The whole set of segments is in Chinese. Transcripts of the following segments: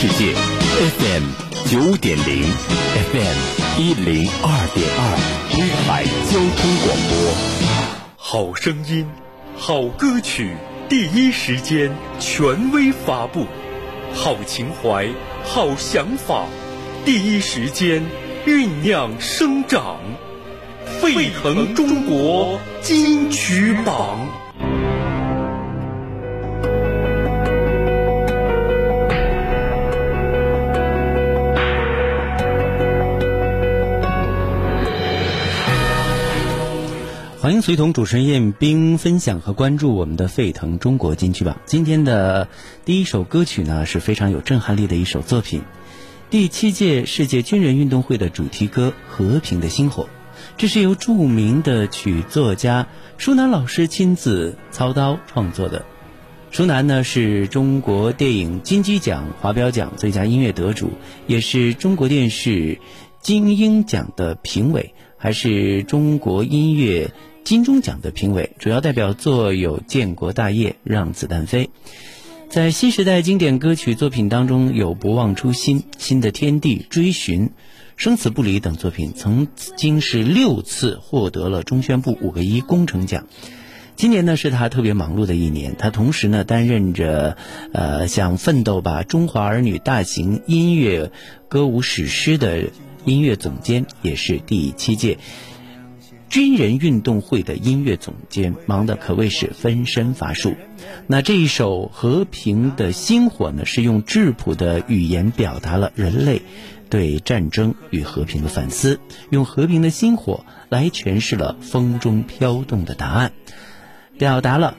世界，FM 九点零，FM 一零二点二，威海交通广播。好声音，好歌曲，第一时间权威发布；好情怀，好想法，第一时间酝酿生长。沸腾中国金曲榜。随同主持人燕冰分享和关注我们的沸腾中国金曲榜。今天的第一首歌曲呢是非常有震撼力的一首作品，第七届世界军人运动会的主题歌《和平的星火》。这是由著名的曲作家舒楠老师亲自操刀创作的。舒楠呢是中国电影金鸡奖华表奖最佳音乐得主，也是中国电视金鹰奖的评委，还是中国音乐金钟奖的评委。主要代表作有《建国大业》《让子弹飞》。在新时代经典歌曲作品当中，有《不忘初心》《新的天地》《追寻》。生死不离等作品曾经是六次获得了中宣部五个一工程奖。今年呢是他特别忙碌的一年，他同时呢担任着呃像《奋斗吧中华儿女》大型音乐歌舞史诗的音乐总监，也是第七届军人运动会的音乐总监，忙得可谓是分身乏术。那这一首《和平的星火》呢，是用质朴的语言表达了人类。对战争与和平的反思，用和平的星火来诠释了风中飘动的答案，表达了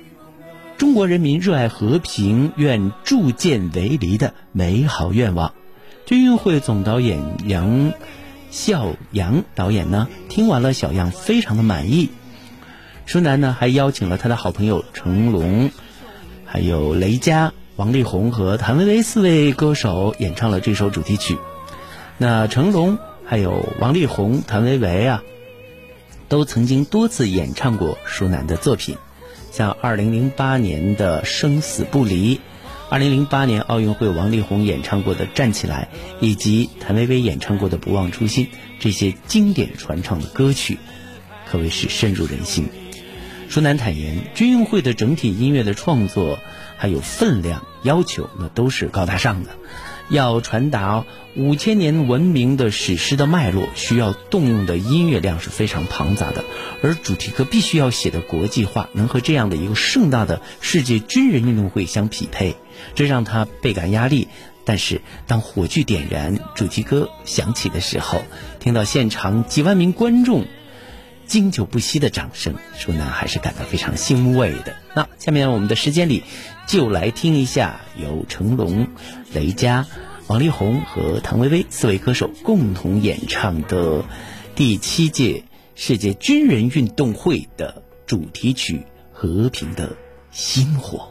中国人民热爱和平、愿铸剑为犁的美好愿望。军运会总导演杨笑阳导演呢，听完了小样，非常的满意。舒楠呢，还邀请了他的好朋友成龙，还有雷佳、王力宏和谭维维四位歌手演唱了这首主题曲。那成龙、还有王力宏、谭维维啊，都曾经多次演唱过舒楠的作品，像2008年的《生死不离》二零零八年奥运会王力宏演唱过的《站起来》，以及谭维维演唱过的《不忘初心》，这些经典传唱的歌曲，可谓是深入人心。舒楠坦言，军运会的整体音乐的创作还有分量要求，那都是高大上的。要传达五千年文明的史诗的脉络，需要动用的音乐量是非常庞杂的，而主题歌必须要写的国际化，能和这样的一个盛大的世界军人运动会相匹配，这让他倍感压力。但是当火炬点燃，主题歌响起的时候，听到现场几万名观众经久不息的掌声，舒楠还是感到非常欣慰的。那下面我们的时间里。就来听一下由成龙、雷佳、王力宏和唐薇薇四位歌手共同演唱的第七届世界军人运动会的主题曲《和平的星火》。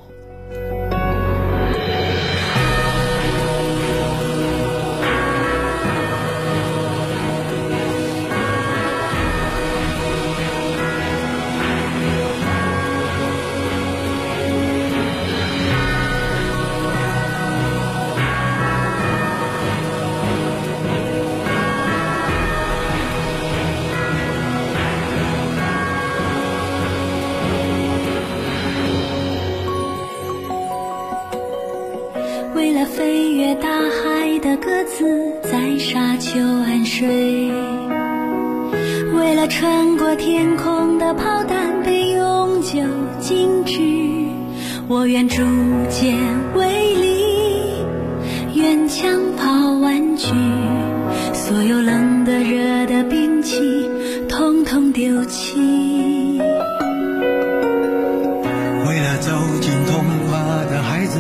我愿铸剑为犁，愿枪炮玩具，所有冷的热的兵器，统统丢弃。为了走进童话的孩子，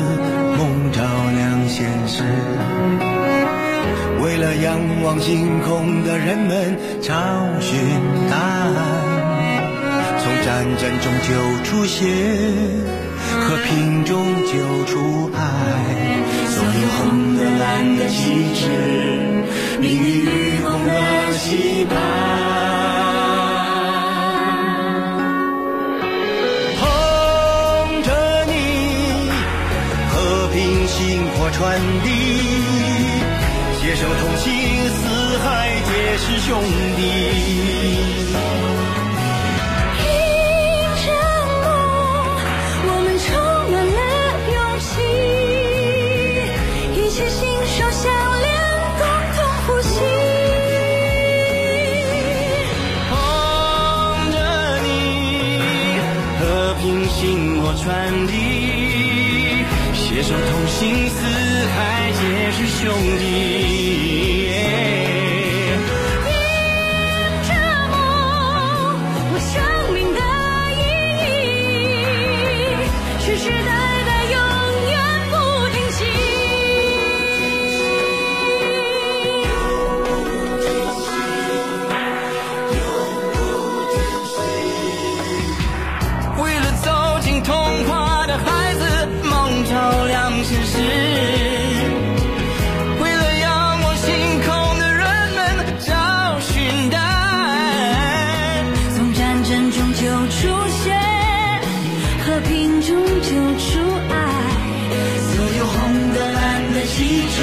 梦照亮现实。为了仰望星空的人们，找寻答案。从战争中救出血，和平中救出爱。所有红的蓝的旗帜，命运与共的期盼。捧着你，和平。薪火传递，携手同行，四海皆是兄弟。终究出爱。所有红的蓝的旗帜，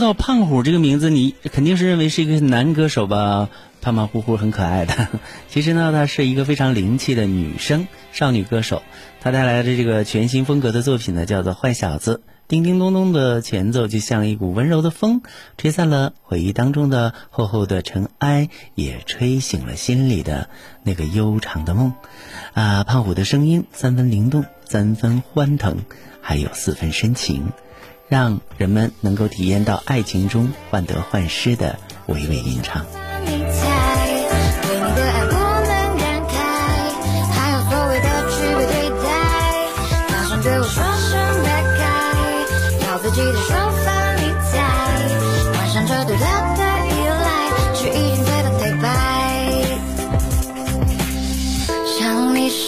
到胖虎这个名字，你肯定是认为是一个男歌手吧？胖胖乎乎很可爱的，其实呢，她是一个非常灵气的女生少女歌手。她带来的这个全新风格的作品呢，叫做《坏小子》。叮叮咚咚的前奏就像一股温柔的风，吹散了回忆当中的厚厚的尘埃，也吹醒了心里的那个悠长的梦。啊，胖虎的声音三分灵动，三分欢腾，还有四分深情。让人们能够体验到爱情中患得患失的娓娓吟唱。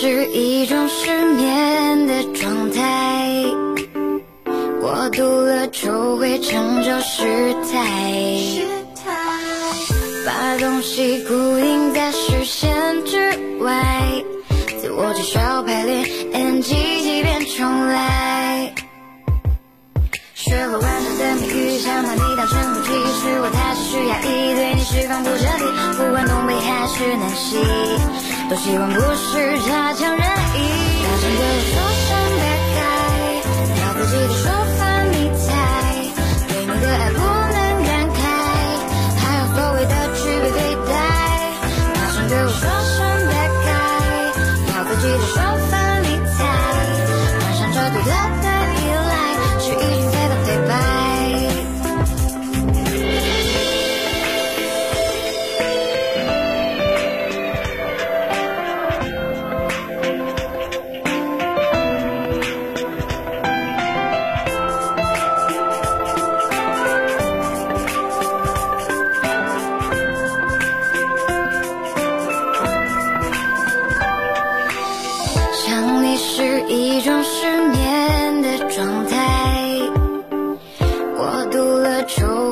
是一种失眠的状态。过度了就会成就失态，把东西固定在视线之外，自我介绍排练 NG 即便重来。学会完整的谜语，想把你当成空气，是我太持续压抑，对你释放不彻底，不管东北还是南西，多希望不是差强人意。大声对我说声别改，要自己的说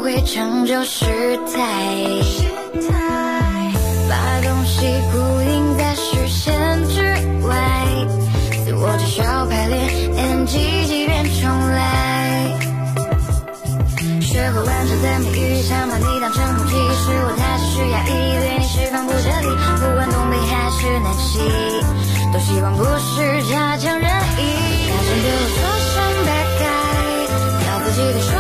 会成就失态。把东西固定在视线之外，自我至少排练，NG 即便重来。学会完整的美语，想把你当成空气，是我太持续压抑，对。你释放不彻底，不管东北还是南极，都希望不是差强人意。大声对。我说声 bad guy，要自己的说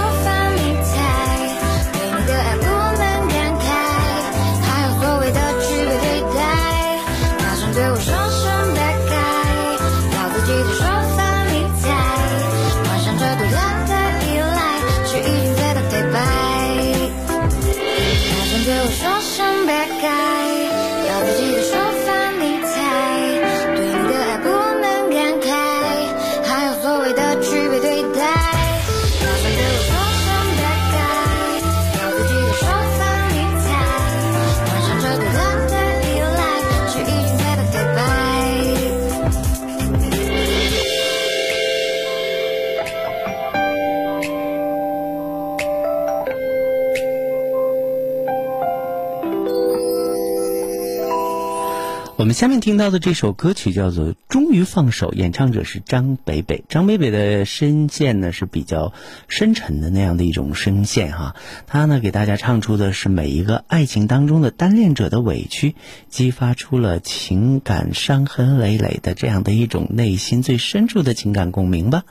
下面听到的这首歌曲叫做《终于放手》，演唱者是张北北。张北北的声线呢是比较深沉的那样的一种声线哈，他呢给大家唱出的是每一个爱情当中的单恋者的委屈，激发出了情感伤痕累累的这样的一种内心最深处的情感共鸣吧。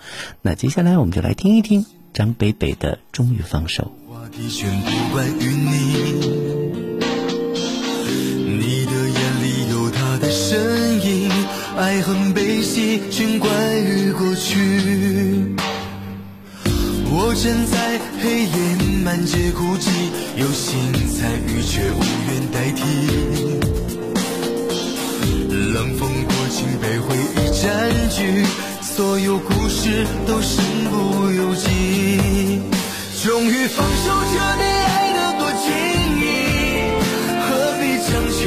那接下来我们就来听一听张北北的《终于放手》。话题爱恨悲喜全关于过去。我站在黑夜满街孤寂，有心参与却无缘代替。冷风过境被回忆占据，所有故事都身不由己。终于放手，这你爱得多轻易，何必强求，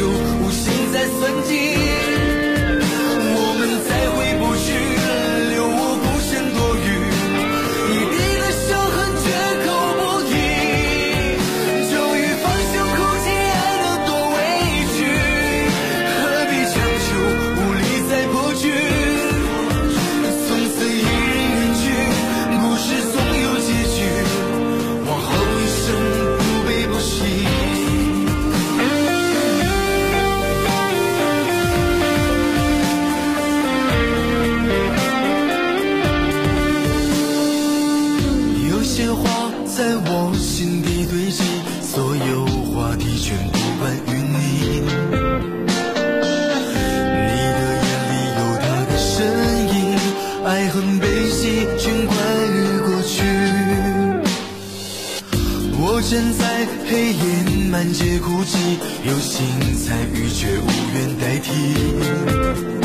别孤寂，有心参与却无缘代替。